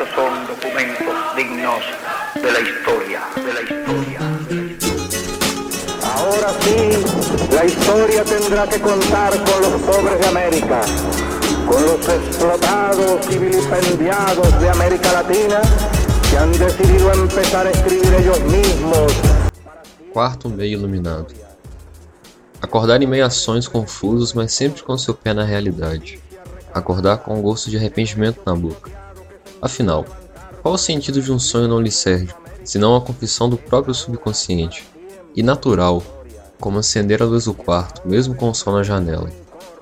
estos son documentos dignos de la historia, de la historia. Ahora sí, la historia tendrá que contar con los pobres de América, con los explotados y vilipendiados de América Latina que han decidido empezar a escribir ellos mismos. Quarto meio iluminado. Acordar em meio a sonhos confusos, mas sempre com seu pé na realidade. Acordar com um gosto de arrependimento na boca. Afinal, qual o sentido de um sonho não lhe serve, senão a confissão do próprio subconsciente? E natural, como acender a luz do quarto, mesmo com o sol na janela.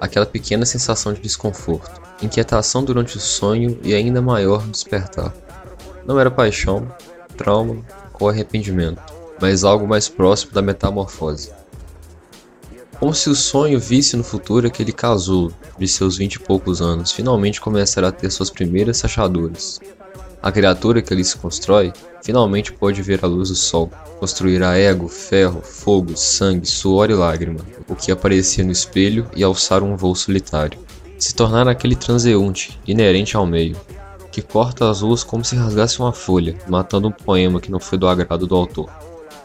Aquela pequena sensação de desconforto, inquietação durante o sonho e ainda maior despertar. Não era paixão, trauma ou arrependimento, mas algo mais próximo da metamorfose. Como se o sonho visse no futuro aquele casulo, de seus vinte e poucos anos, finalmente começará a ter suas primeiras rachaduras. A criatura que ali se constrói finalmente pode ver a luz do sol, construirá ego, ferro, fogo, sangue, suor e lágrima, o que aparecia no espelho e alçar um voo solitário. Se tornar aquele transeunte, inerente ao meio, que corta as ruas como se rasgasse uma folha, matando um poema que não foi do agrado do autor.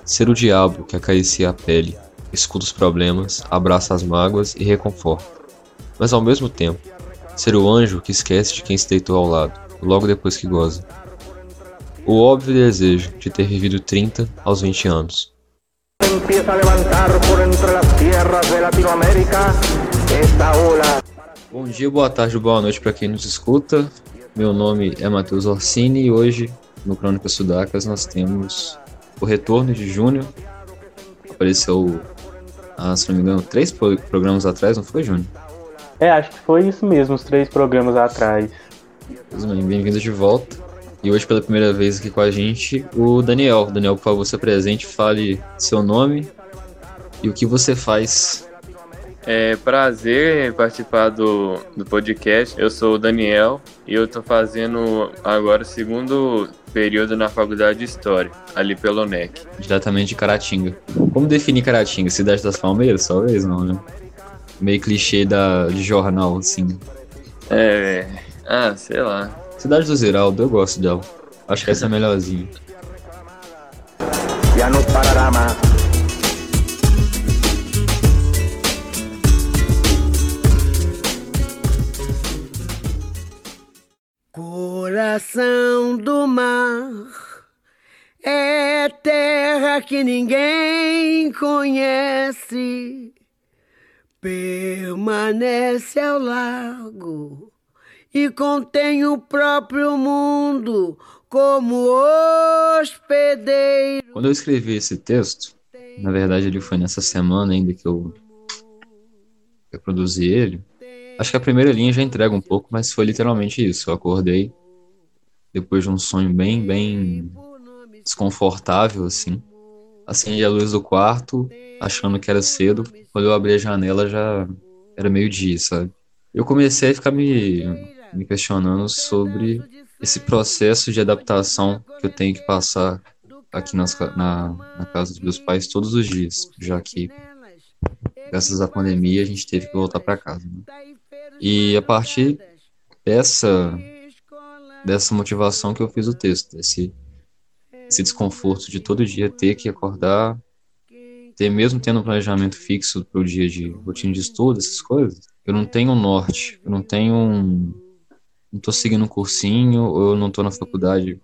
Ser o diabo que acaricia a pele, escuta os problemas, abraça as mágoas e reconforta. Mas ao mesmo tempo, ser o anjo que esquece de quem se deitou ao lado, logo depois que goza. O óbvio desejo de ter vivido 30 aos 20 anos. Bom dia, boa tarde, boa noite para quem nos escuta. Meu nome é Matheus Orsini e hoje no Crônicas Sudacas nós temos o retorno de Júnior. Apareceu ah, se não me engano, três programas atrás, não foi, Júnior? É, acho que foi isso mesmo, os três programas atrás. Bem-vindo de volta. E hoje, pela primeira vez aqui com a gente, o Daniel. Daniel, por favor, se apresente, fale seu nome e o que você faz. É prazer participar do, do podcast. Eu sou o Daniel e eu tô fazendo agora o segundo período na faculdade de História, ali pelo NEC. Diretamente de Caratinga. Como definir Caratinga? Cidade das Palmeiras? Talvez não, né? Meio clichê da, de jornal, assim. É. Ah, sei lá. Cidade do Ziraldo, eu gosto dela. Acho que essa é a melhorzinha. Ya no parará Coração do mar é terra que ninguém conhece. Permanece ao largo e contém o próprio mundo como hospedeiro. Quando eu escrevi esse texto, na verdade ele foi nessa semana ainda que eu, eu produzi ele. Acho que a primeira linha já entrega um pouco, mas foi literalmente isso. Eu acordei depois de um sonho bem, bem desconfortável, assim. Acendi a luz do quarto, achando que era cedo. Quando eu abri a janela já era meio-dia, sabe? Eu comecei a ficar me, me questionando sobre esse processo de adaptação que eu tenho que passar aqui nas, na, na casa dos meus pais todos os dias, já que graças à pandemia a gente teve que voltar para casa. Né? E a partir dessa dessa motivação que eu fiz o texto, desse, esse desconforto de todo dia ter que acordar, ter mesmo tendo um planejamento fixo para o dia de rotina de estudo, essas coisas, eu não tenho um norte, eu não tenho um, não estou seguindo um cursinho, ou eu não estou na faculdade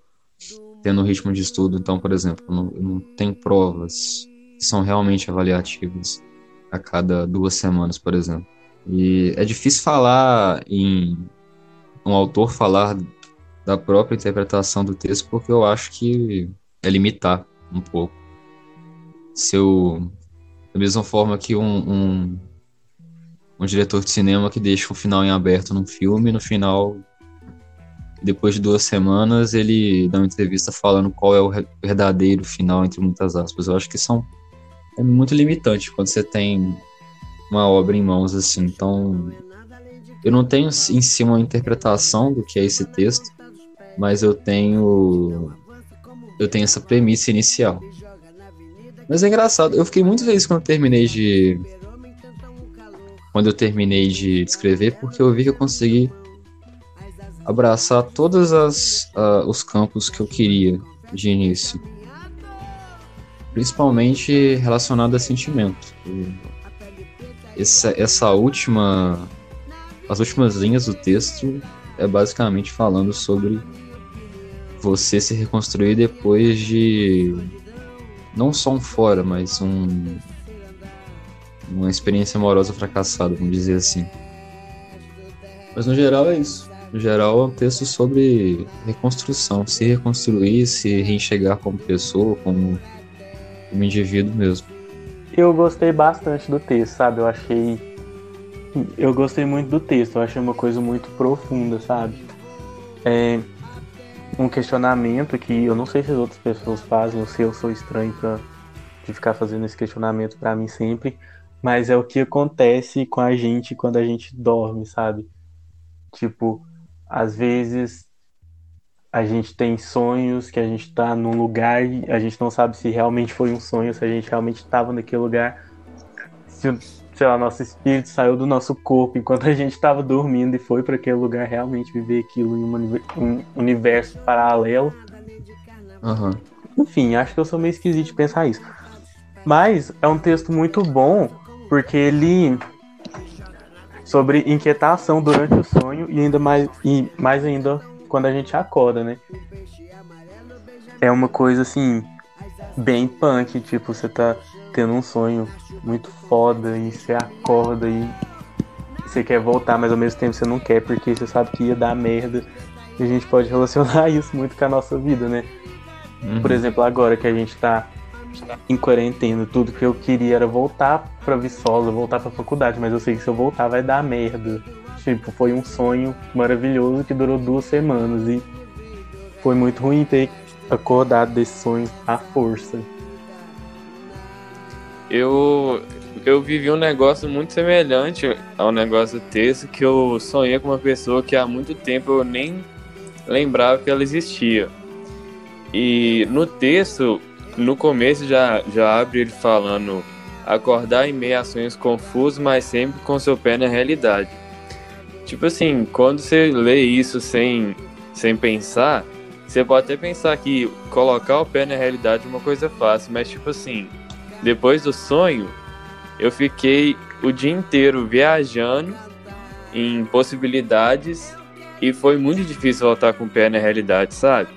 tendo um ritmo de estudo, então, por exemplo, não, eu não tenho provas que são realmente avaliativas a cada duas semanas, por exemplo. E é difícil falar em um autor falar da própria interpretação do texto, porque eu acho que é limitar um pouco. Se eu, da mesma forma que um, um, um diretor de cinema que deixa um final em aberto num filme, no final, depois de duas semanas, ele dá uma entrevista falando qual é o verdadeiro final, entre muitas aspas. Eu acho que são é muito limitante quando você tem uma obra em mãos assim. Então, eu não tenho em si uma interpretação do que é esse texto, mas eu tenho eu tenho essa premissa inicial. Mas é engraçado, eu fiquei muito feliz quando eu terminei de quando eu terminei de escrever, porque eu vi que eu consegui abraçar todos as, uh, os campos que eu queria de início. Principalmente relacionado a sentimento. Essa, essa última. As últimas linhas do texto é basicamente falando sobre você se reconstruir depois de não só um fora, mas um uma experiência amorosa fracassada, vamos dizer assim. Mas no geral é isso. No geral é um texto sobre reconstrução, se reconstruir, se reenxergar como pessoa, como, como indivíduo mesmo. Eu gostei bastante do texto, sabe? Eu achei. Eu gostei muito do texto, eu achei uma coisa muito profunda, sabe? É um questionamento que eu não sei se as outras pessoas fazem, ou se eu sou estranho pra, de ficar fazendo esse questionamento para mim sempre, mas é o que acontece com a gente quando a gente dorme, sabe? Tipo, às vezes a gente tem sonhos que a gente tá num lugar e a gente não sabe se realmente foi um sonho, se a gente realmente estava naquele lugar. Se, sei lá, nosso espírito saiu do nosso corpo enquanto a gente estava dormindo e foi para aquele lugar realmente viver aquilo em um universo paralelo. Uhum. Enfim, acho que eu sou meio esquisito de pensar isso. Mas é um texto muito bom porque ele sobre inquietação durante o sonho e ainda mais e mais ainda quando a gente acorda, né? É uma coisa assim bem punk, tipo, você tá tendo um sonho muito foda e você acorda e você quer voltar, mas ao mesmo tempo você não quer porque você sabe que ia dar merda. E a gente pode relacionar isso muito com a nossa vida, né? Uhum. Por exemplo, agora que a gente tá em quarentena, tudo que eu queria era voltar pra Viçosa, voltar pra faculdade, mas eu sei que se eu voltar vai dar merda. Tipo, foi um sonho maravilhoso que durou duas semanas e foi muito ruim ter acordado desse sonho à força. Eu, eu vivi um negócio muito semelhante ao negócio texto, que eu sonhei com uma pessoa que há muito tempo eu nem lembrava que ela existia. E no texto, no começo já, já abre ele falando acordar em meio a sonhos confusos, mas sempre com seu pé na realidade. Tipo assim, quando você lê isso sem, sem pensar, você pode até pensar que colocar o pé na realidade é uma coisa fácil, mas tipo assim, depois do sonho, eu fiquei o dia inteiro viajando em possibilidades e foi muito difícil voltar com o pé na realidade, sabe?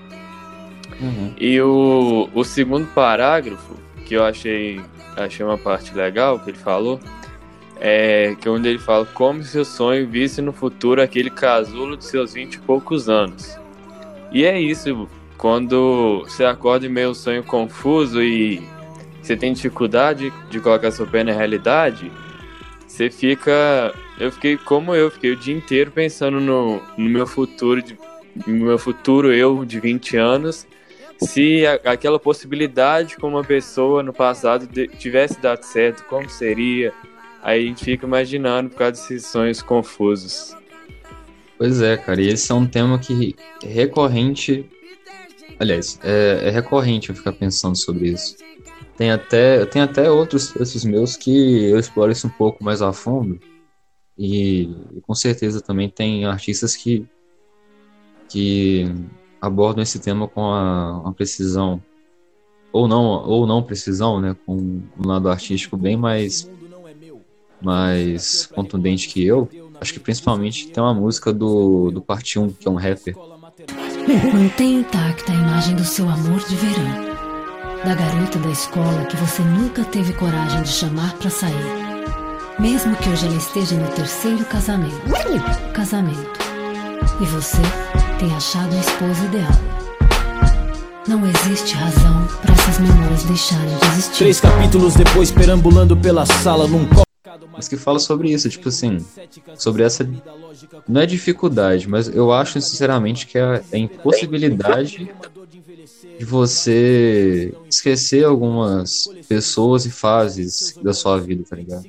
Uhum. E o, o segundo parágrafo, que eu achei, achei uma parte legal que ele falou, é que onde ele fala como seu sonho visse no futuro aquele casulo de seus vinte e poucos anos. E é isso, quando você acorda em meio sonho confuso e você tem dificuldade de colocar seu pé na realidade, você fica. Eu fiquei como eu, fiquei o dia inteiro pensando no, no meu futuro, de, no meu futuro eu de 20 anos se a, aquela possibilidade com uma pessoa no passado de, tivesse dado certo, como seria? Aí a gente fica imaginando por causa desses sonhos confusos. Pois é, cara, e esse é um tema que recorrente. Aliás, é, é recorrente eu ficar pensando sobre isso. Tem até, tem até outros textos meus que eu exploro isso um pouco mais a fundo. E, e com certeza também tem artistas que, que abordam esse tema com a, uma precisão ou não ou não precisão, né, com um lado artístico bem mais mais contundente que eu. Acho que principalmente tem uma música do do Parte 1, que é um rapper. Mantém intacta a imagem do seu amor de verão. Da garota da escola que você nunca teve coragem de chamar para sair. Mesmo que hoje ela esteja no terceiro casamento. Casamento. E você tem achado a esposa ideal. Não existe razão para essas memórias deixarem de existir. Três capítulos depois, perambulando pela sala num mas que fala sobre isso, tipo assim, sobre essa não é dificuldade, mas eu acho sinceramente que é a impossibilidade de você esquecer algumas pessoas e fases da sua vida, tá ligado?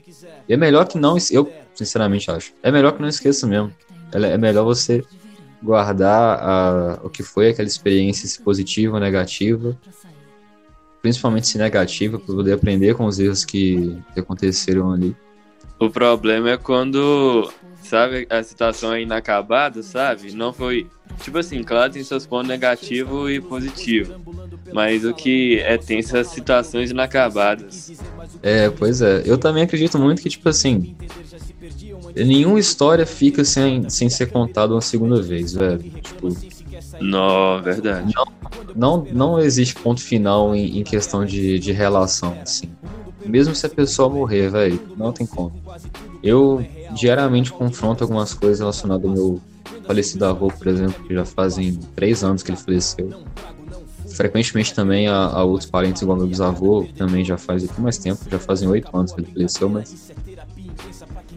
E é melhor que não, eu sinceramente acho, é melhor que não esqueça mesmo. É melhor você guardar a, o que foi aquela experiência, se positiva ou negativa, principalmente se negativa, para poder aprender com os erros que aconteceram ali. O problema é quando sabe, a situação é inacabada, sabe? Não foi. Tipo assim, claro, tem seus pontos negativos e positivos. Mas o que é tem essas situações inacabadas. É, pois é. Eu também acredito muito que, tipo assim. Nenhuma história fica sem, sem ser contada uma segunda vez, velho. Tipo, Não, verdade. não, não existe ponto final em, em questão de, de relação, assim. Mesmo se a pessoa morrer, velho, não tem como. Eu diariamente confronto algumas coisas relacionadas ao meu falecido avô, por exemplo, que já fazem três anos que ele faleceu. Frequentemente também a, a outros parentes, igual meu bisavô, também já faz aqui mais tempo, já fazem oito anos que ele faleceu, mas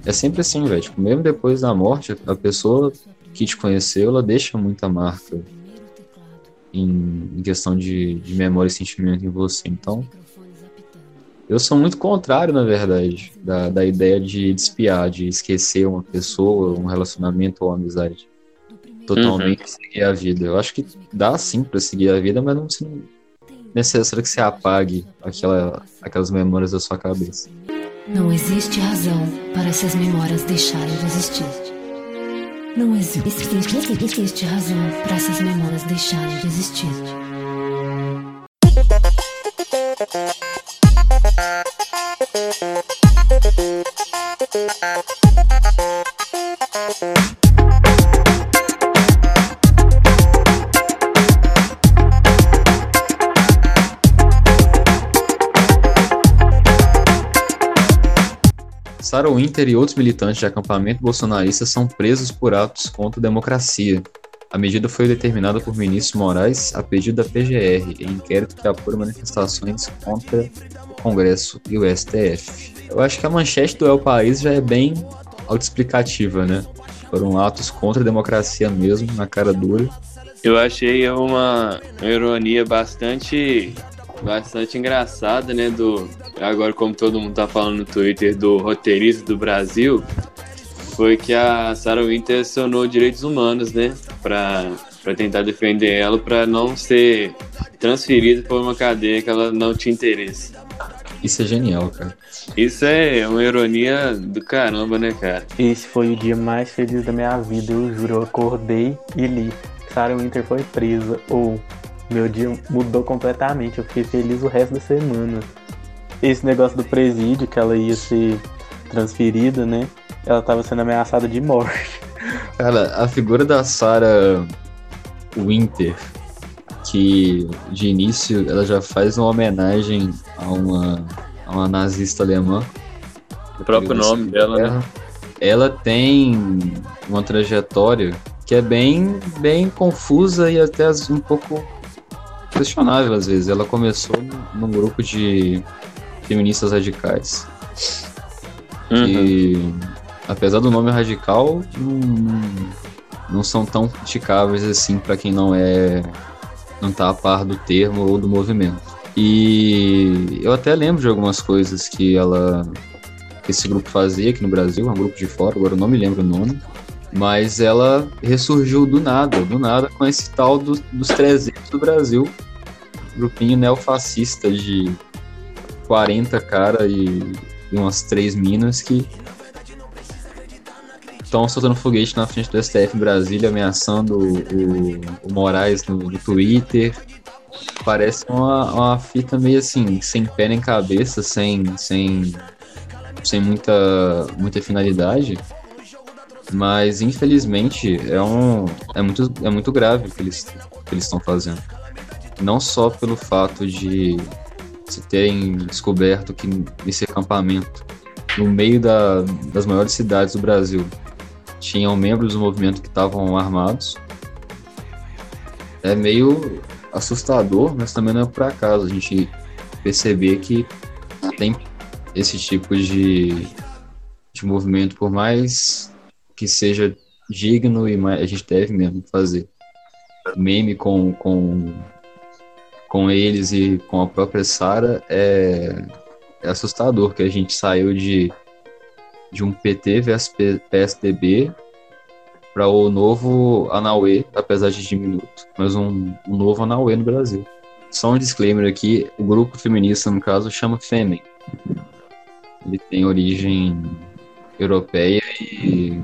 é sempre assim, velho. Tipo, mesmo depois da morte, a pessoa que te conheceu, ela deixa muita marca em, em questão de, de memória e sentimento em você. Então, eu sou muito contrário, na verdade, da, da ideia de despiar, de esquecer uma pessoa, um relacionamento ou uma amizade. Totalmente seguir a vida. Eu acho que dá sim pra seguir a vida, mas não não é necessário que você apague aquela, aquelas memórias da sua cabeça. Não existe razão para essas memórias deixarem de existir. Não existe, existe razão para essas memórias deixarem de existir. Sarah Winter e outros militantes de acampamento bolsonarista são presos por atos contra a democracia. A medida foi determinada por ministro Moraes a pedido da PGR, em inquérito que apura manifestações contra o Congresso e o STF. Eu acho que a manchete do El País já é bem autoexplicativa, né? Foram atos contra a democracia mesmo, na cara dura. Eu achei uma ironia bastante bastante engraçada, né, do agora como todo mundo tá falando no Twitter do roteirista do Brasil, foi que a Sarah Winter acionou direitos humanos, né, para para tentar defender ela para não ser transferida por uma cadeia que ela não tinha interesse. Isso é genial, cara. Isso é uma ironia do caramba, né, cara? Esse foi o dia mais feliz da minha vida, eu juro. Eu acordei e li. Sarah Winter foi presa. Ou meu dia mudou completamente. Eu fiquei feliz o resto da semana. Esse negócio do presídio, que ela ia ser transferida, né? Ela tava sendo ameaçada de morte. Cara, a figura da Sarah Winter, que de início ela já faz uma homenagem a uma, a uma nazista alemã. O próprio nome dela, né? Ela tem uma trajetória que é bem, bem confusa e até um pouco questionável às vezes. Ela começou num- grupo de feministas radicais. Uhum. que, apesar do nome radical, não, não- não são tão criticáveis assim para quem não é não tá a par do termo ou do movimento. E eu até lembro de algumas coisas que ela que esse grupo fazia aqui no Brasil, é um grupo de fora, agora eu não me lembro o nome, mas ela ressurgiu do nada, do nada com esse tal do- dos 300 do Brasil, grupinho neofascista de 40 cara e, e umas três minas que estão soltando foguete na frente do STF em Brasília, ameaçando o, o- Moraes no, no Twitter. Parece uma, uma fita meio assim, sem pé nem cabeça, sem, sem, sem muita, muita finalidade. Mas infelizmente é, um, é, muito, é muito grave o que eles estão fazendo. Não só pelo fato de se terem descoberto que nesse acampamento, no meio da, das maiores cidades do Brasil, tinham membros do movimento que estavam armados. É meio assustador, mas também não é por acaso a gente perceber que tem esse tipo de, de movimento, por mais que seja digno e mais, a gente deve mesmo fazer. Meme com, com, com eles e com a própria Sara é, é assustador que a gente saiu de, de um PT versus PSDB para o novo Anauê, apesar de diminuto, mas um, um novo Anauê no Brasil. Só um disclaimer aqui, o grupo feminista, no caso, chama Fêmen. Ele tem origem europeia e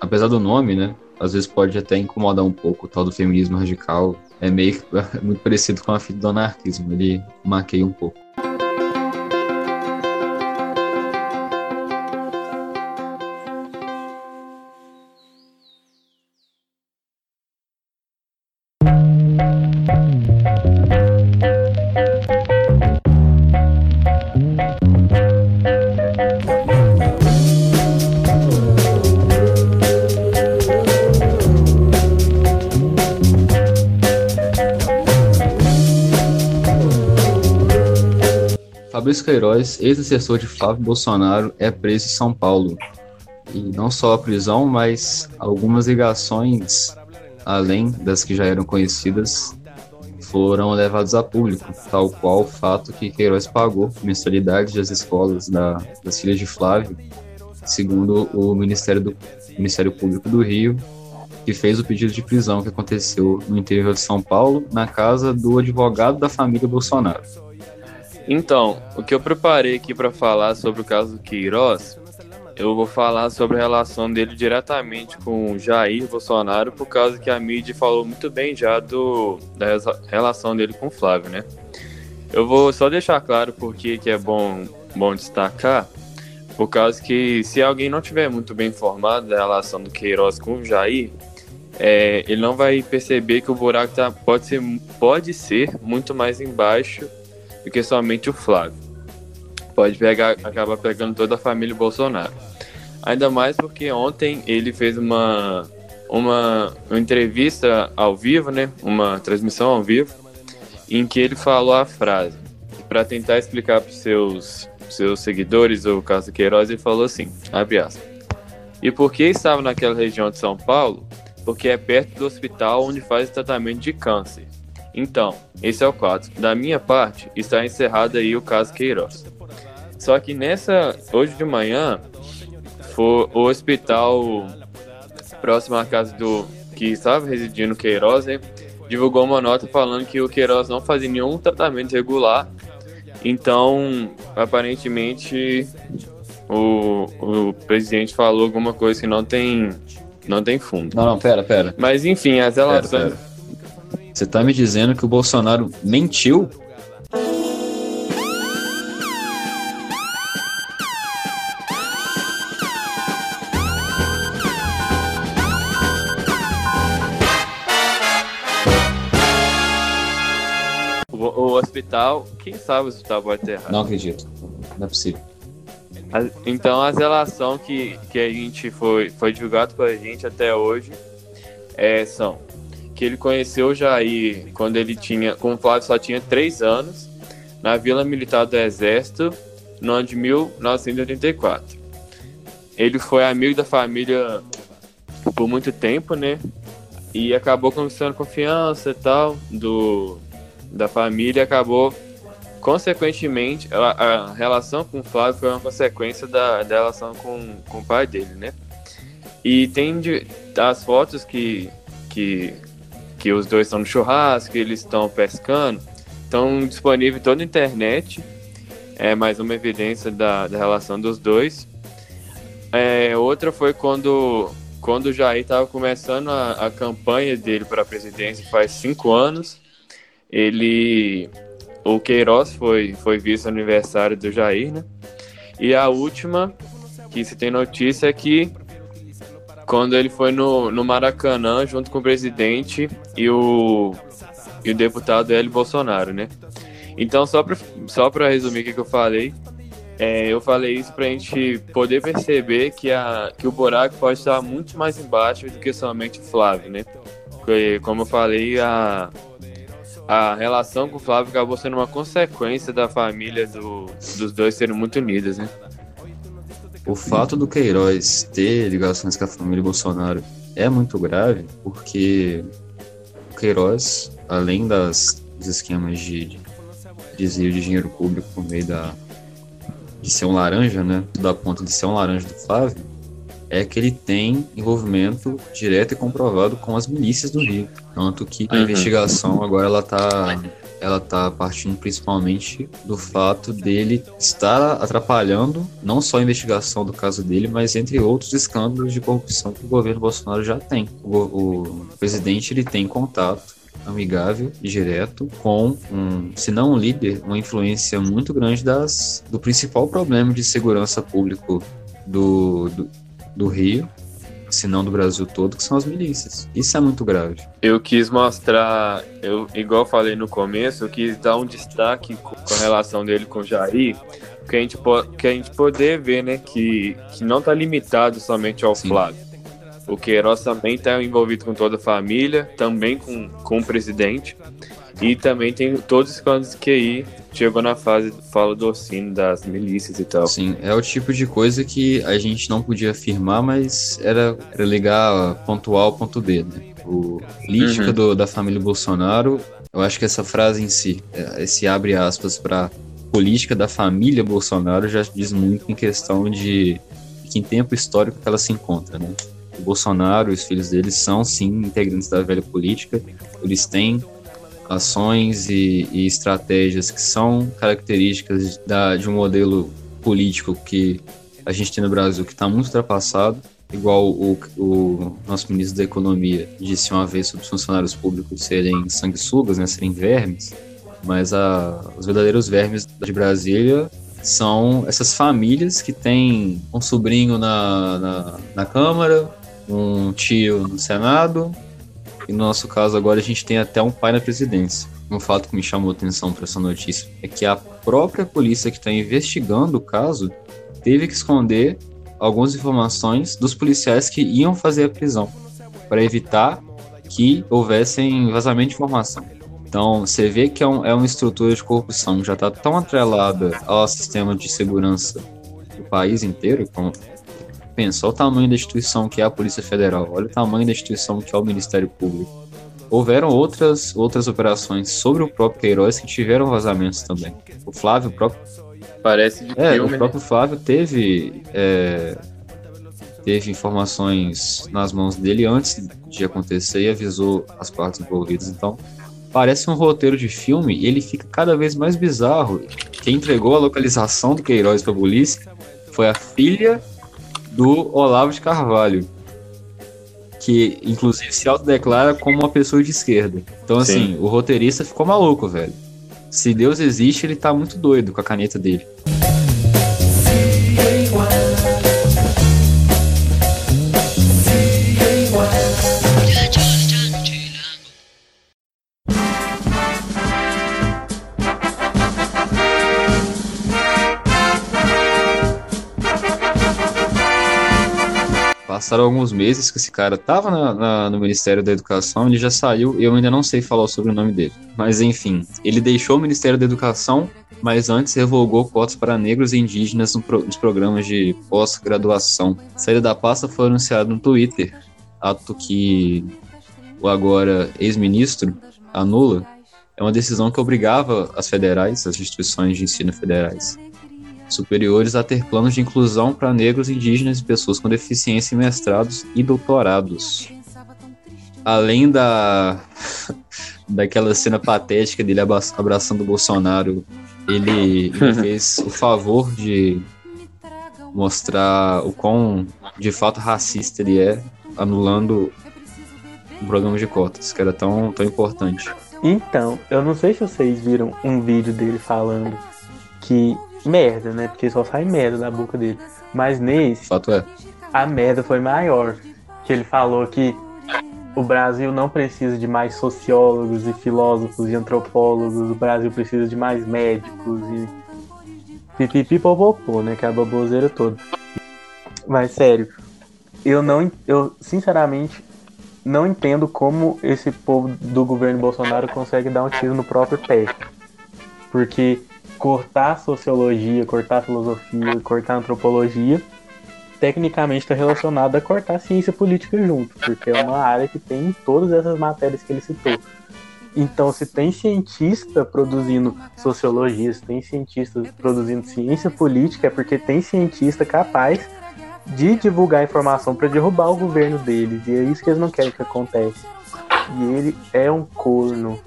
apesar do nome, né? Às vezes pode até incomodar um pouco o tal do feminismo radical. É meio muito parecido com a fita do anarquismo, ele maqueia um pouco. Queiroz, ex-assessor de Flávio Bolsonaro, é preso em São Paulo. E não só a prisão, mas algumas ligações, além das que já eram conhecidas, foram levados a público, tal qual o fato que Queiroz pagou mensalidade das escolas da, das filhas de Flávio, segundo o Ministério, do, Ministério Público do Rio, que fez o pedido de prisão que aconteceu no interior de São Paulo, na casa do advogado da família Bolsonaro. Então, o que eu preparei aqui para falar sobre o caso do Queiroz, eu vou falar sobre a relação dele diretamente com Jair Bolsonaro, por causa que a mídia falou muito bem já do, da relação dele com Flávio, né? Eu vou só deixar claro porque que é bom, bom destacar, por causa que se alguém não tiver muito bem informado da relação do Queiroz com o Jair, é, ele não vai perceber que o buraco tá, pode, ser, pode ser muito mais embaixo do que somente o Flávio. Pode pegar, acabar pegando toda a família Bolsonaro. Ainda mais porque ontem ele fez uma, uma, uma entrevista ao vivo, né? Uma transmissão ao vivo, em que ele falou a frase. Para tentar explicar para os seus, seus seguidores o caso Queiroz, ele falou assim: abre aspas. E por que estava naquela região de São Paulo? Porque é perto do hospital onde faz tratamento de câncer. Então, esse é o quadro. Da minha parte, está encerrado aí o caso Queiroz. Só que nessa, hoje de manhã, foi o hospital próximo à casa do que estava residindo Queiroz, né, divulgou uma nota falando que o Queiroz não fazia nenhum tratamento regular. Então, aparentemente, o, o presidente falou alguma coisa que não tem, não tem fundo. Não, não, pera, pera. Mas enfim, as relações. Pera, pera. Você tá me dizendo que o Bolsonaro mentiu? O, o hospital, quem sabe o hospital pode ter errado. Não acredito. Não é possível. Então as relações que, que a gente foi, foi divulgado pra gente até hoje é, são que ele conheceu Jair quando ele tinha, com o Flávio só tinha três anos, na Vila Militar do Exército, no ano de 1984. Ele foi amigo da família por muito tempo, né? E acabou conquistando confiança e tal do, da família acabou, consequentemente, a, a, relação com o Flávio foi uma consequência da, da relação com, com o pai dele, né? E tem de, as fotos que, que que os dois estão no churrasco, eles estão pescando, estão disponíveis toda a internet. É mais uma evidência da, da relação dos dois. É, outra foi quando, quando o Jair estava começando a, a campanha dele para a presidência faz cinco anos. Ele, o Queiroz foi, foi vice-aniversário do Jair, né? E a última que se tem notícia é que quando ele foi no, no Maracanã junto com o presidente e o, e o deputado Hélio Bolsonaro, né? Então, só para só resumir o que, que eu falei, é, eu falei isso para a gente poder perceber que, a, que o buraco pode estar muito mais embaixo do que somente o Flávio, né? Porque, como eu falei, a, a relação com o Flávio acabou sendo uma consequência da família do, dos dois serem muito unidas, né? O fato do Queiroz ter ligações com a família Bolsonaro é muito grave, porque o Queiroz, além das, dos esquemas de, desvio de dinheiro público por meio da, de ser um laranja, né, da ponta de ser um laranja do Flávio, é que ele tem envolvimento direto e comprovado com as milícias do Rio. Tanto que a uhum. investigação agora ela tá ela tá partindo principalmente do fato dele estar atrapalhando não só a investigação do caso dele, mas entre outros escândalos de corrupção que o governo Bolsonaro já tem. O, o presidente ele tem contato amigável e direto com um, se não um líder, uma influência muito grande das do principal problema de segurança público do, do, do Rio, se não do Brasil todo, que são as milícias. Isso é muito grave. Eu quis mostrar, eu igual falei no começo, eu quis dar um destaque com a relação dele com o Jair, que a gente, que a gente poder ver, né, que, que não está limitado somente ao Sim. Flávio o Queiroz também está envolvido com toda a família, também com, com o presidente. E também tem todos os cantos que aí chegou na fase fala do Orsino, das milícias e tal. Sim, é o tipo de coisa que a gente não podia afirmar, mas era, era ligar ponto A ao ponto B, né? O política uhum. do, da família Bolsonaro, eu acho que essa frase em si, é, esse abre aspas para política da família Bolsonaro já diz muito em questão de, de que em tempo histórico que ela se encontra, né? o Bolsonaro e os filhos deles são sim integrantes da velha política, eles têm ações e, e estratégias que são características da, de um modelo político que a gente tem no Brasil que está muito ultrapassado, igual o, o, nosso ministro da Economia disse uma vez sobre os funcionários públicos serem sanguessugas, né, serem vermes, mas a, os verdadeiros vermes de Brasília são essas famílias que têm um sobrinho na, na, na Câmara, um tio no Senado, e no nosso caso agora a gente tem até um pai na presidência. Um fato que me chamou a atenção para essa notícia é que a própria polícia que está investigando o caso teve que esconder algumas informações dos policiais que iam fazer a prisão para evitar que houvessem vazamento de informação. Então, você vê que é, um, é uma estrutura de corrupção que já está tão atrelada ao sistema de segurança do país inteiro, como pensa, olha o tamanho da instituição que é a Polícia Federal, olha o tamanho da instituição que é o Ministério Público. Houveram outras, outras operações sobre o próprio Queiroz que tiveram vazamentos também. O Flávio, o próprio. Parece de é, filme, O né? próprio? Flávio teve. É, teve informações nas mãos dele antes de acontecer e avisou as partes envolvidas. Então, parece um roteiro de filme e ele fica cada vez mais bizarro. Quem entregou a localização do Queiroz para a polícia foi a filha do Olavo de Carvalho, que inclusive se autodeclara como uma pessoa de esquerda. Então, assim, Sim. o roteirista ficou maluco, velho. Se Deus existe, ele tá muito doido com a caneta dele. Passaram alguns meses que esse cara tava na, na, no Ministério da Educação, ele já saiu, eu ainda não sei falar sobre o nome dele. Mas enfim, ele deixou o Ministério da Educação, mas antes revogou cotas para negros e indígenas nos programas de pós-graduação. Saída da pasta foi anunciada no Twitter, ato que o agora ex-ministro anula. É uma decisão que obrigava as federais, as instituições de ensino federais, superiores a ter planos de inclusão para negros, indígenas e pessoas com deficiência em mestrados e doutorados. Além da daquela cena patética dele abraçando o Bolsonaro, ele, ele fez o favor de mostrar o quão de fato racista ele é, anulando o programa de cotas, que era tão, tão importante. Então, eu não sei se vocês viram um vídeo dele falando que merda, né? Porque só sai merda da boca dele. Mas nesse, Fato é. a merda foi maior. Que ele falou que o Brasil não precisa de mais sociólogos e filósofos e antropólogos, o Brasil precisa de mais médicos e pipipipopopô, né? Que é a baboseira toda. Mas sério, eu não, eu sinceramente não entendo como esse povo do governo Bolsonaro consegue dar um tiro no próprio pé. Porque cortar sociologia, cortar filosofia, cortar antropologia, tecnicamente está relacionado a cortar ciência política junto, porque é uma área que tem todas essas matérias que ele citou. Então, se tem cientista produzindo sociologia, se tem cientista produzindo ciência política, é porque tem cientista capaz de divulgar informação para derrubar o governo deles. E é isso que eles não querem que aconteça. E ele é um corno.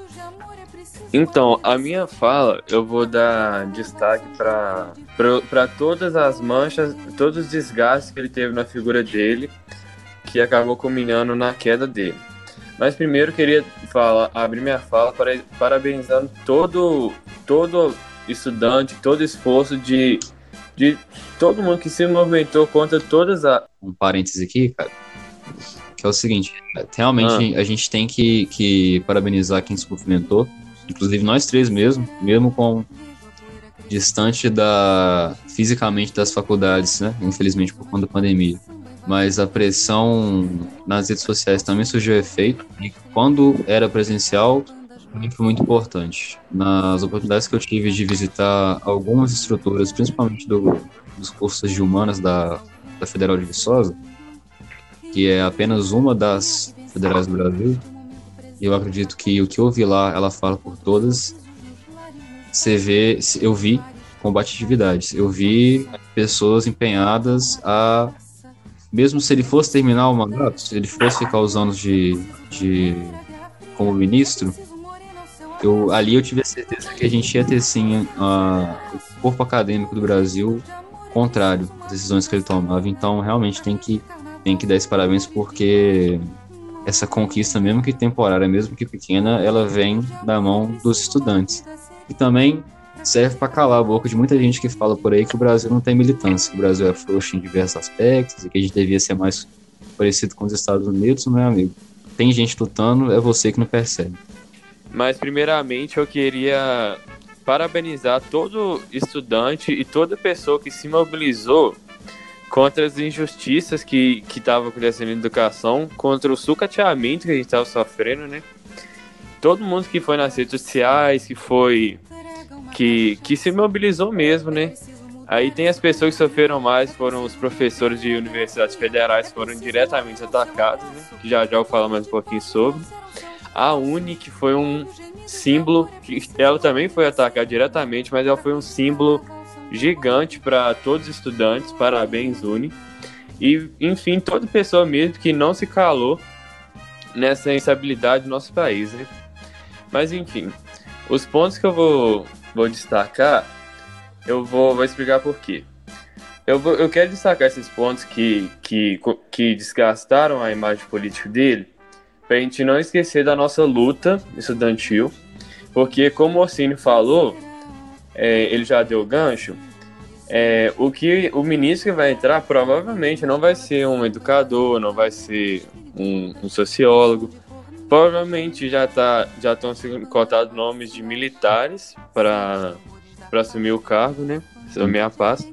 Então, a minha fala, eu vou dar destaque para todas as manchas, todos os desgastes que ele teve na figura dele, que acabou culminando na queda dele. Mas primeiro queria falar, abrir minha fala para, parabenizando todo, todo estudante, todo esforço de, de todo mundo que se movimentou contra todas as. Um parêntese aqui, cara. Que é o seguinte, realmente ah. a gente tem que, que parabenizar quem se movimentou, inclusive nós três mesmo, mesmo com distante da fisicamente das faculdades, né? Infelizmente por conta da pandemia mas a pressão nas redes sociais também surgiu efeito e quando era presencial foi muito importante. Nas oportunidades que eu tive de visitar algumas estruturas, principalmente do, dos cursos de humanas da, da Federal de Viçosa, que é apenas uma das federais do Brasil, eu acredito que o que eu vi lá, ela fala por todas, você vê, eu vi combatividades, eu vi pessoas empenhadas a mesmo se ele fosse terminar o mandato, se ele fosse ficar os anos de, de como ministro, eu, ali eu tive a certeza que a gente ia ter sim a, o corpo acadêmico do Brasil contrário às decisões que ele tomava. Então, realmente tem que, tem que dar esse parabéns porque essa conquista, mesmo que temporária, mesmo que pequena, ela vem da mão dos estudantes. E também serve para calar a boca de muita gente que fala por aí que o Brasil não tem militância, que o Brasil é frouxo em diversos aspectos e que a gente devia ser mais parecido com os Estados Unidos, meu amigo. Tem gente lutando, é você que não percebe. Mas, primeiramente, eu queria parabenizar todo estudante e toda pessoa que se mobilizou contra as injustiças que estavam acontecendo na educação, contra o sucateamento que a gente estava sofrendo, né? Todo mundo que foi nas redes sociais, que foi que, que se mobilizou mesmo, né? Aí tem as pessoas que sofreram mais, foram os professores de universidades federais, foram diretamente atacados, né? Que já já eu falar mais um pouquinho sobre. A Uni, que foi um símbolo, que ela também foi atacada diretamente, mas ela foi um símbolo gigante para todos os estudantes. Parabéns, Uni. E, enfim, toda pessoa mesmo que não se calou nessa instabilidade do nosso país, né? Mas, enfim, os pontos que eu vou vou destacar, eu vou, vou explicar por quê. Eu, vou, eu quero destacar esses pontos que, que, que desgastaram a imagem política dele, para a gente não esquecer da nossa luta estudantil, porque, como o Orsini falou, é, ele já deu gancho, é, o que o ministro que vai entrar provavelmente não vai ser um educador, não vai ser um, um sociólogo, Provavelmente já tá, já estão sendo cotados nomes de militares para assumir o cargo, né? Assumir a pasta.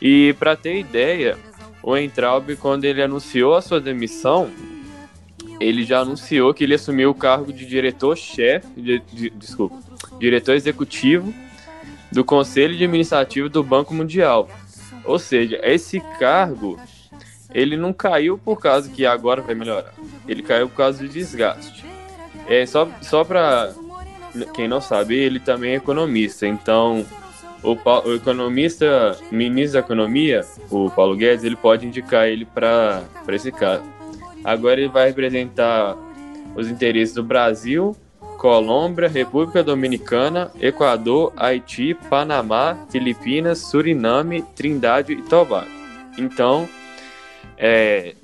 E para ter ideia, o Entraub, quando ele anunciou a sua demissão, ele já anunciou que ele assumiu o cargo de diretor-chefe, de, de, desculpa, diretor executivo do Conselho Administrativo do Banco Mundial. Ou seja, esse cargo ele não caiu por causa que agora vai melhorar. Ele caiu por causa do desgaste. É só só para quem não sabe, ele também é economista. Então, o, o economista, ministro da economia, o Paulo Guedes, ele pode indicar ele para esse caso. Agora ele vai representar os interesses do Brasil, Colômbia, República Dominicana, Equador, Haiti, Panamá, Filipinas, Suriname, Trindade e Tobago. Então, é,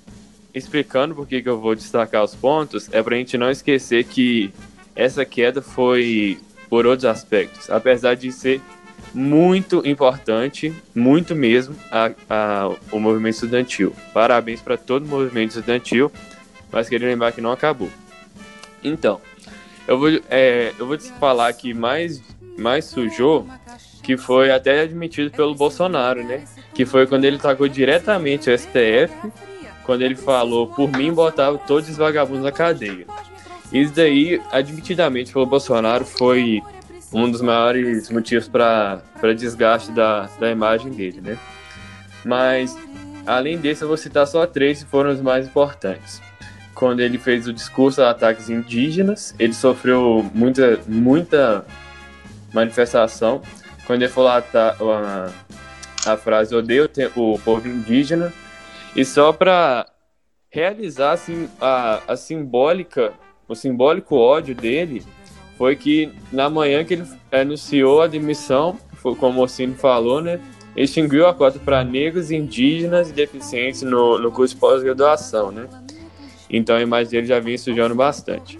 explicando por que, eu vou destacar os pontos, é para a gente não esquecer que essa queda foi por outros aspectos, apesar de ser muito importante, muito mesmo, a, a, o movimento estudantil. Parabéns para todo o movimento estudantil, mas queria lembrar que não acabou. Então, eu vou, é, eu vou te falar que mais, mais sujou, que foi até admitido pelo Bolsonaro, né? Que foi quando ele tacou diretamente o STF quando ele falou, por mim, botava todos os vagabundos na cadeia. Isso daí, admitidamente, pelo Bolsonaro, foi um dos maiores motivos para desgaste da, da imagem dele, né? Mas, além desse, eu vou citar só três que foram os mais importantes. Quando ele fez o discurso a ataques indígenas, ele sofreu muita, muita manifestação. Quando ele falou a, a, a frase odeio o povo indígena, e só para realizar assim, a, a simbólica, o simbólico ódio dele, foi que na manhã que ele anunciou a demissão, foi como o Mocino falou, né? Extinguiu a cota para negros, indígenas e deficientes no, no curso de pós-graduação, né? Então a imagem dele já vinha sujando bastante.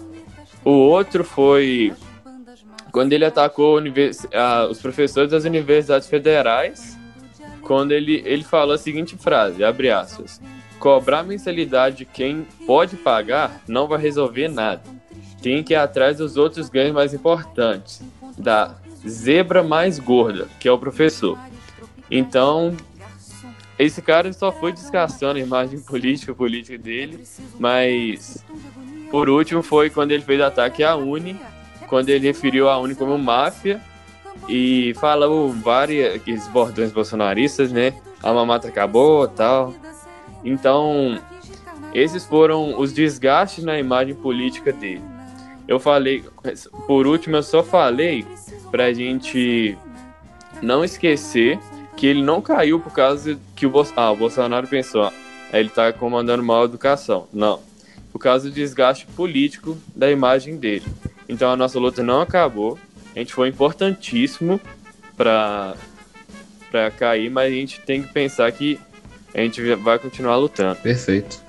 O outro foi quando ele atacou os professores das universidades federais, quando ele, ele falou a seguinte frase, abre aspas, cobrar mensalidade de quem pode pagar não vai resolver nada. Tem que ir atrás dos outros ganhos mais importantes, da zebra mais gorda, que é o professor. Então, esse cara só foi descascando a imagem política, política dele, mas por último foi quando ele fez ataque à Uni, quando ele referiu a Uni como máfia e falou vários bordões bolsonaristas, né? A mamata acabou tal. Então, esses foram os desgastes na imagem política dele. Eu falei, por último, eu só falei pra gente não esquecer que ele não caiu por causa que o, ah, o Bolsonaro pensou, ah, ele está comandando mal educação. Não. Por causa do desgaste político da imagem dele. Então a nossa luta não acabou. A gente foi importantíssimo para para cair, mas a gente tem que pensar que a gente vai continuar lutando. Perfeito.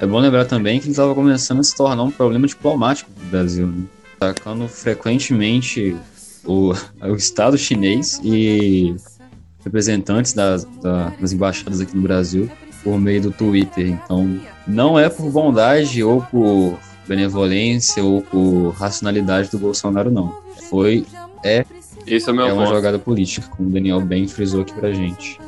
É bom lembrar também que ele estava começando a se tornar um problema diplomático do Brasil, né? atacando frequentemente o, o Estado chinês e representantes das, das embaixadas aqui no Brasil por meio do Twitter. Então, não é por bondade ou por benevolência ou por racionalidade do Bolsonaro, não. Foi, é, Isso é, meu é uma jogada política, como o Daniel bem frisou aqui pra gente.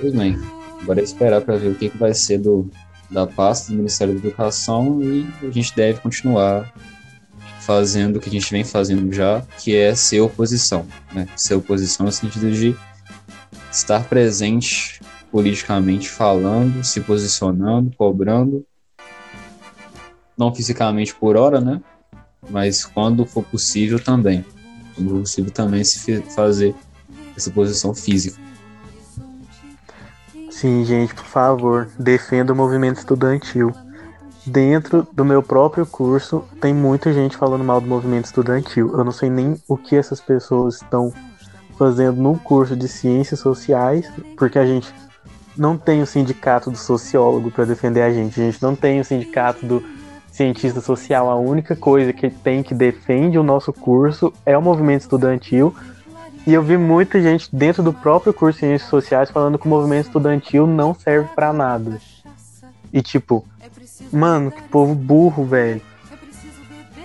Pois bem, agora é esperar para ver o que, que vai ser do, da pasta do Ministério da Educação e a gente deve continuar fazendo o que a gente vem fazendo já, que é ser oposição. Né? Ser oposição no sentido de estar presente politicamente falando, se posicionando, cobrando, não fisicamente por hora, né? Mas quando for possível também. Quando for possível também se fazer essa posição física. Sim, gente, por favor, defenda o movimento estudantil. Dentro do meu próprio curso, tem muita gente falando mal do movimento estudantil. Eu não sei nem o que essas pessoas estão fazendo no curso de ciências sociais, porque a gente não tem o sindicato do sociólogo para defender a gente, a gente não tem o sindicato do cientista social. A única coisa que tem que defende o nosso curso é o movimento estudantil. E eu vi muita gente dentro do próprio curso de ciências sociais falando que o movimento estudantil não serve para nada. E tipo, mano, que povo burro, velho.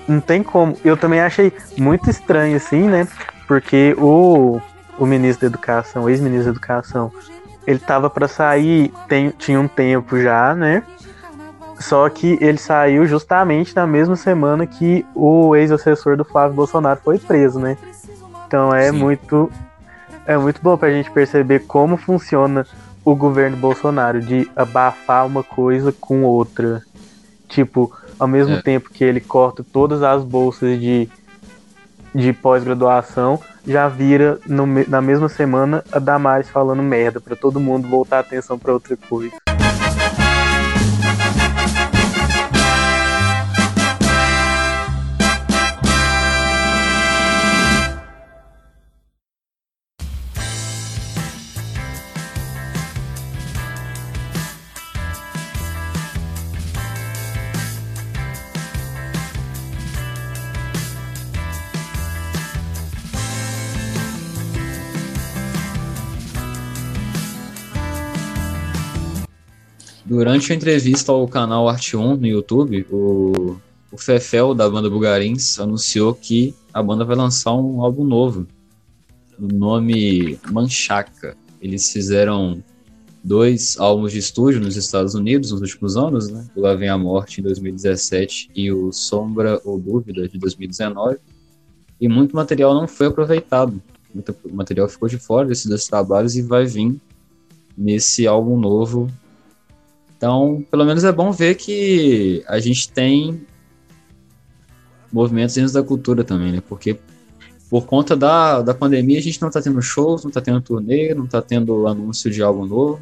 Não tem como. Eu também achei muito estranho assim, né? Porque o, o ministro da Educação, o ex-ministro da Educação, ele tava para sair, tem, tinha um tempo já, né? Só que ele saiu justamente na mesma semana que o ex-assessor do Flávio Bolsonaro foi preso, né? Então é Sim. muito é muito bom pra gente perceber como funciona o governo Bolsonaro de abafar uma coisa com outra. Tipo, ao mesmo É. tempo que ele corta todas as bolsas de, de pós-graduação, já vira no na mesma semana a Damares falando merda pra todo mundo voltar a atenção pra outra coisa. Durante a entrevista ao canal Arte 1 no YouTube, o, o Fefel da banda Bugarins anunciou que a banda vai lançar um álbum novo, o nome Manchaca. Eles fizeram dois álbuns de estúdio nos Estados Unidos nos últimos anos, né? O Lá Vem a Morte em 2017 e o Sombra ou Dúvida de 2019. E muito material não foi aproveitado. Muito material ficou de fora desses dois trabalhos e vai vir nesse álbum novo então, pelo menos é bom ver que a gente tem movimentos dentro da cultura também, né? Porque por conta da, da pandemia a gente não tá tendo shows, não tá tendo turnê, não tá tendo anúncio de álbum novo.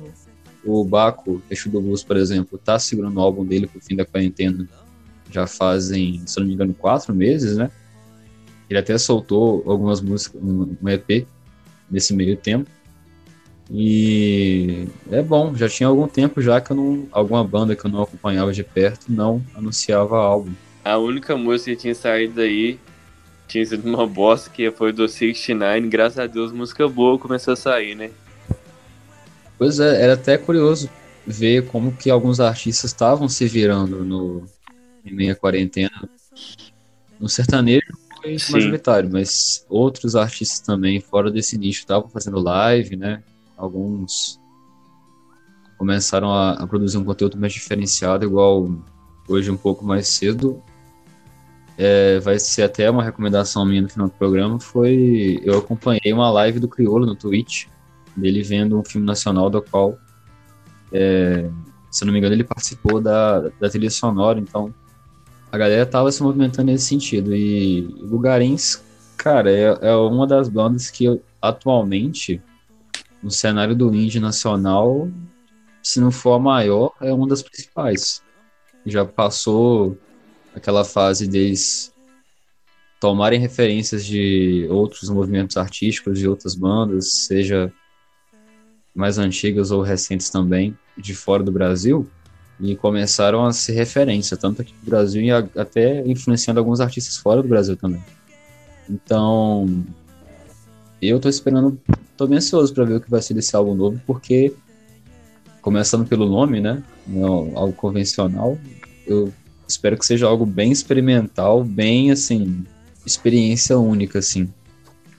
O Baco, Peixe do Blues, por exemplo, tá segurando o álbum dele pro fim da quarentena já fazem, se não me engano, quatro meses, né? Ele até soltou algumas músicas, um EP nesse meio tempo. E é bom, já tinha algum tempo já que eu não, alguma banda que eu não acompanhava de perto não anunciava álbum. A única música que tinha saído daí tinha sido uma bosta, que foi do 69. Graças a Deus, música boa começou a sair, né? Pois é, era até curioso ver como que alguns artistas estavam se virando no em meia quarentena. No sertanejo foi Sim. majoritário, mas outros artistas também fora desse nicho estavam fazendo live, né? Alguns começaram a, a produzir um conteúdo mais diferenciado, igual hoje um pouco mais cedo. É, vai ser até uma recomendação minha no final do programa. Foi eu acompanhei uma live do Criolo no Twitch, dele vendo um filme nacional do qual, é, se eu não me engano, ele participou da, da trilha sonora. Então a galera tava se movimentando nesse sentido. E Bugarins, cara, é, é uma das bandas que eu, atualmente, no cenário do indie nacional, se não for a maior, é uma das principais. Já passou aquela fase deles tomarem referências de outros movimentos artísticos, de outras bandas, seja mais antigas ou recentes também, de fora do Brasil, e começaram a ser referência, tanto aqui no Brasil e até influenciando alguns artistas fora do Brasil também. Então, eu tô esperando, tô bem ansioso para ver o que vai ser desse álbum novo, porque, começando pelo nome, né, não, algo convencional, eu espero que seja algo bem experimental, bem, assim, experiência única, assim.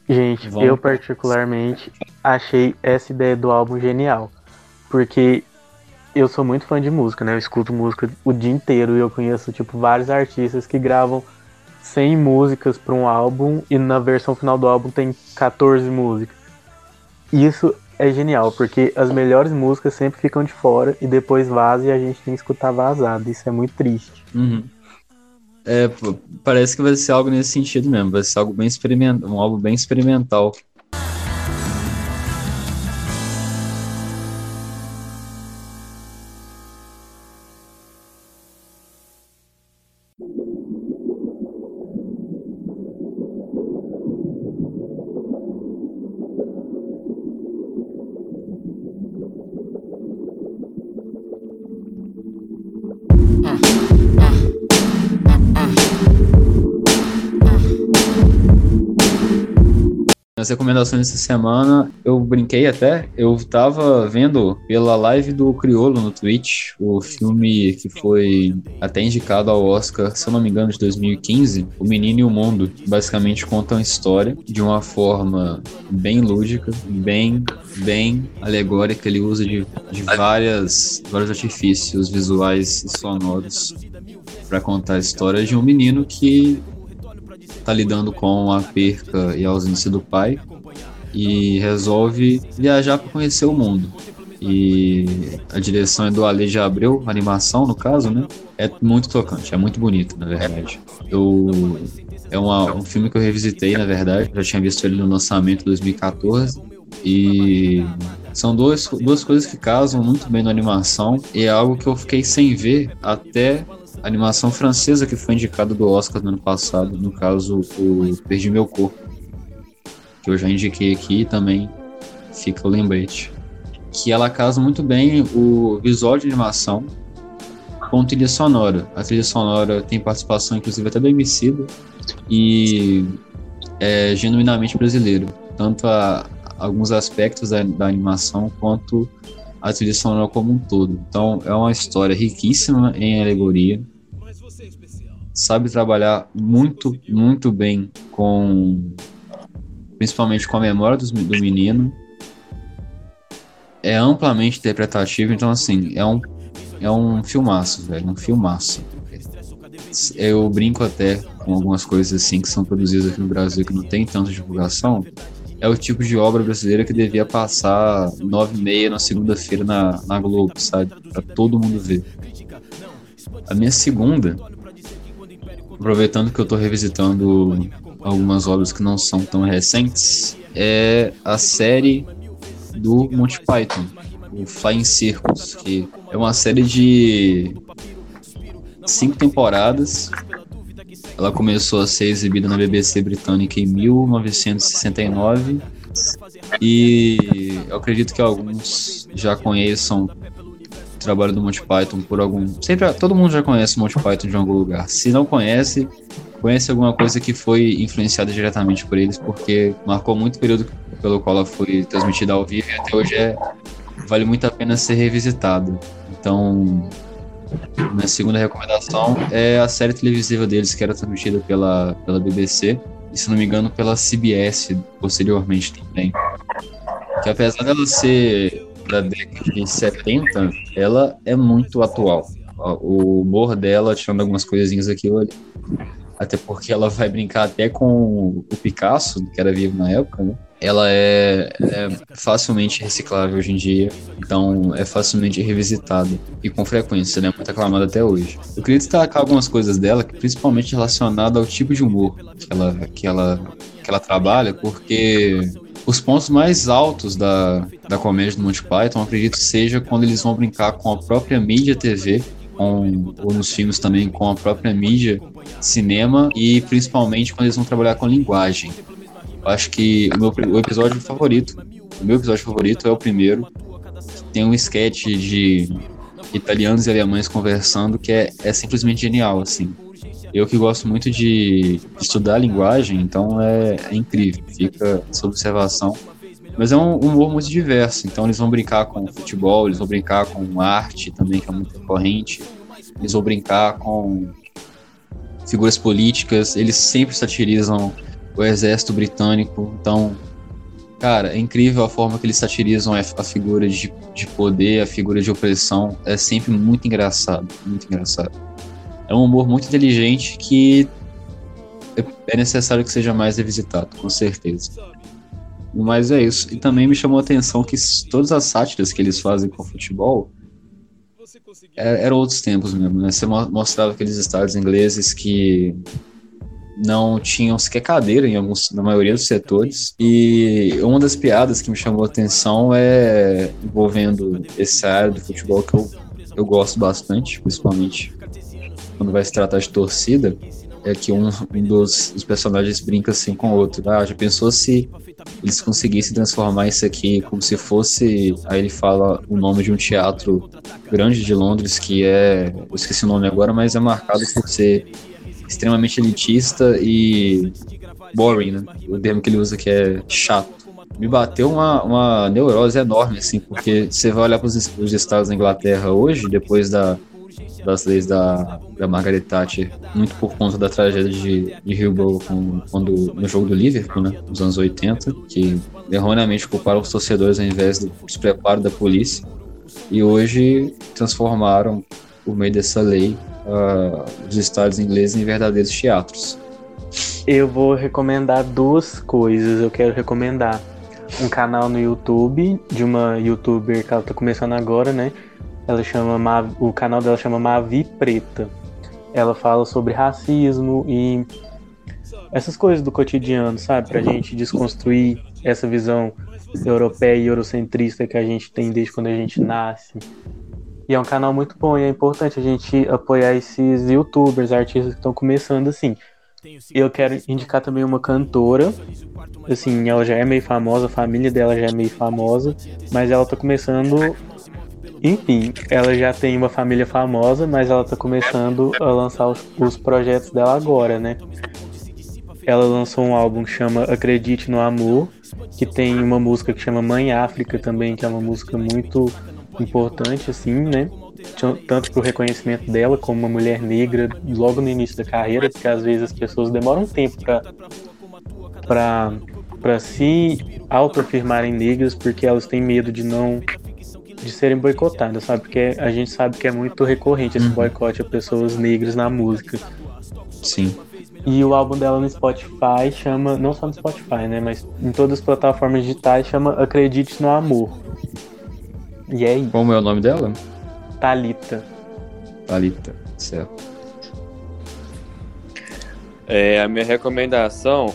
Gente, Vamos. eu particularmente achei essa ideia do álbum genial. Porque eu sou muito fã de música, né? Eu escuto música o dia inteiro e eu conheço, tipo, vários artistas que gravam 100 músicas para um álbum e na versão final do álbum tem 14 músicas. Isso é genial, porque as melhores músicas sempre ficam de fora e depois vaza e a gente tem que escutar vazado. Isso é muito triste. Uhum. É, parece que vai ser algo nesse sentido mesmo, vai ser algo bem experimental, um álbum bem experimental. Nas recomendações dessa semana, eu brinquei até, eu tava vendo pela live do Criolo no Twitch, o filme que foi até indicado ao Oscar, se eu não me engano, de 2015, O Menino e o Mundo. Basicamente conta uma história de uma forma bem lúdica, bem, bem alegórica, ele usa de, de várias, vários artifícios visuais e sonoros para contar a história de um menino que tá lidando com a perca e a ausência do pai e resolve viajar para conhecer o mundo. E a direção é do Ale de Abreu, animação no caso, né? É muito tocante, é muito bonito, na verdade. Eu é uma- um filme que eu revisitei, na verdade. Já tinha visto ele no lançamento de 2014. E são duas, duas coisas que casam muito bem na animação. E é algo que eu fiquei sem ver até animação francesa que foi indicada do Oscar no ano passado. No caso, o Perdi Meu Corpo. Que eu já indiquei aqui e também fica o lembrete. Que ela casa muito bem o visual de animação com trilha sonora. A trilha sonora tem participação, inclusive, até do Emicida e é genuinamente brasileiro. Tanto a, alguns aspectos da, da animação quanto a trilha sonora como um todo. Então, é uma história riquíssima em alegoria. Sabe trabalhar muito, muito bem com. principalmente com a memória do menino. É amplamente interpretativo, então, assim, é um, é um filmaço, velho, um filmaço. Eu brinco até com algumas coisas assim que são produzidas aqui no Brasil que não tem tanta divulgação. É o tipo de obra brasileira que devia passar nove e meia na segunda-feira na, na Globo, sabe? Pra todo mundo ver. A minha segunda, aproveitando que eu tô revisitando algumas obras que não são tão recentes, é a série do Monty Python, o Flying Circus, que é uma série de cinco temporadas. Ela começou a ser exibida na BBC britânica em 1969 e eu acredito que alguns já conheçam trabalho do Monty Python por algum. Sempre todo mundo já conhece o Monty Python de algum lugar. Se não conhece, conhece alguma coisa que foi influenciada diretamente por eles, porque marcou muito o período pelo qual ela foi transmitida ao vivo e até hoje é, vale muito a pena ser revisitada. Então, minha segunda recomendação é a série televisiva deles, que era transmitida pela, pela BBC, e se não me engano, pela CBS posteriormente também. Que apesar dela ser da década de 70, ela é muito atual. O humor dela, tirando algumas coisinhas aqui ali. Até porque ela vai brincar até com o Picasso, que era vivo na época, né? ela é, é, facilmente reciclável hoje em dia, então é facilmente revisitada e com frequência, né? Muito aclamada até hoje. Eu queria destacar algumas coisas dela, principalmente relacionada ao tipo de humor que ela, que ela, que ela trabalha, porque os pontos mais altos da, da comédia do Monty Python, acredito seja quando eles vão brincar com a própria mídia TV, com, ou nos filmes também com a própria mídia cinema e principalmente quando eles vão trabalhar com linguagem. Eu acho que o meu o episódio favorito, o meu episódio favorito é o primeiro. Tem um sketch de italianos e alemães conversando que é, é simplesmente genial, assim. Eu que gosto muito de estudar linguagem, então é, é incrível, fica sob observação. Mas é um humor muito diverso, então eles vão brincar com futebol, eles vão brincar com arte também, que é muito recorrente, eles vão brincar com figuras políticas, eles sempre satirizam o exército britânico. Então, cara, é incrível a forma que eles satirizam a, figura de, de poder, a figura de opressão. É sempre muito engraçado, muito engraçado. É um humor muito inteligente que é, necessário que seja mais revisitado, com certeza. Mas é isso. E também me chamou a atenção que todas as sátiras que eles fazem com o futebol é, eram outros tempos mesmo, né? Você mostrava aqueles estádios ingleses que não tinham sequer cadeira em alguns, na maioria dos setores. E uma das piadas que me chamou a atenção é envolvendo esse área do futebol que eu, eu gosto bastante, principalmente quando vai se tratar de torcida, é que um, dos, dos, personagens brinca assim com o outro. Ah, já pensou se eles conseguissem transformar isso aqui como se fosse. Aí ele fala o nome de um teatro grande de Londres que é. Eu esqueci o nome agora, mas é marcado por ser extremamente elitista e boring, né? O termo que ele usa que é chato. Me bateu uma, uma neurose enorme, assim, porque você vai olhar para os estados da Inglaterra hoje, depois da, das leis da, da Margaret Thatcher, muito por conta da tragédia de, de Hillsborough com, quando, no jogo do Liverpool, né, nos anos 80, que erroneamente culparam os torcedores ao invés do despreparo da polícia, e hoje transformaram, por meio dessa lei, uh, os estádios ingleses em verdadeiros teatros. Eu vou recomendar duas coisas. Eu quero recomendar um canal no YouTube de uma youtuber que ela tá começando agora, né? Ela chama o canal dela chama Mavi Preta. Ela fala sobre racismo e essas coisas do cotidiano, sabe? Pra gente desconstruir essa visão europeia e eurocentrista que a gente tem desde quando a gente nasce. E é um canal muito bom e é importante a gente apoiar esses youtubers, artistas que estão começando assim. Eu quero indicar também uma cantora, assim, ela já é meio famosa, a família dela já é meio famosa, mas ela tá começando. Enfim, ela já tem uma família famosa, mas ela tá começando a lançar os, os projetos dela agora, né? Ela lançou um álbum que chama Acredite no Amor, que tem uma música que chama Mãe África também, que é uma música muito importante, assim, né? Tanto para o reconhecimento dela como uma mulher negra logo no início da carreira, porque às vezes as pessoas demoram um tempo para se autoafirmarem negras porque elas têm medo de não de serem boicotadas, sabe? Porque a gente sabe que é muito recorrente esse uhum. boicote a pessoas negras na música. Sim. E o álbum dela no Spotify chama, não só no Spotify, né, mas em todas as plataformas digitais chama Acredite no Amor. E aí? Como é o nome dela? Talita. Talita, certo. É, a minha recomendação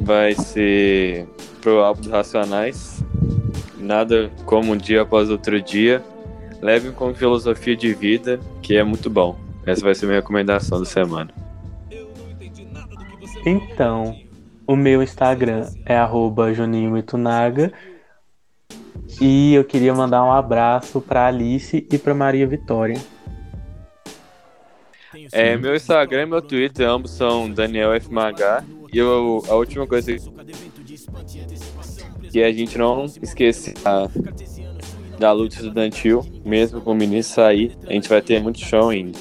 vai ser pro álbum dos Racionais. Nada como um dia após outro dia. Leve com filosofia de vida, que é muito bom. Essa vai ser a minha recomendação da semana. Então, o meu Instagram é arroba Juninho Mitunaga. E eu queria mandar um abraço pra Alice e pra Maria Vitória. É, meu Instagram e meu Twitter, ambos são Daniel FMH. E eu, a última coisa que a gente não esqueça da luta estudantil, mesmo com o ministro sair, a gente vai ter muito show ainda.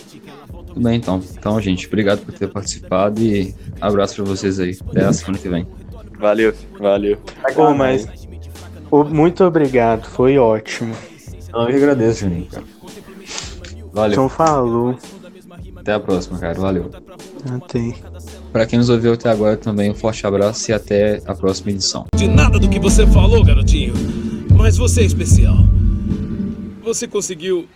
Tudo bem, então. Então, gente, obrigado por ter participado e abraço pra vocês aí. Até a semana que vem. Valeu, valeu. Ô, mas ô, muito obrigado, foi ótimo. Eu que agradeço, Juninho, cara. Valeu. Então falou. Até a próxima, cara. Valeu. Até. Pra quem nos ouviu até agora também, um forte abraço e até a próxima edição. De nada do que você falou, garotinho. Mas você é especial. Você conseguiu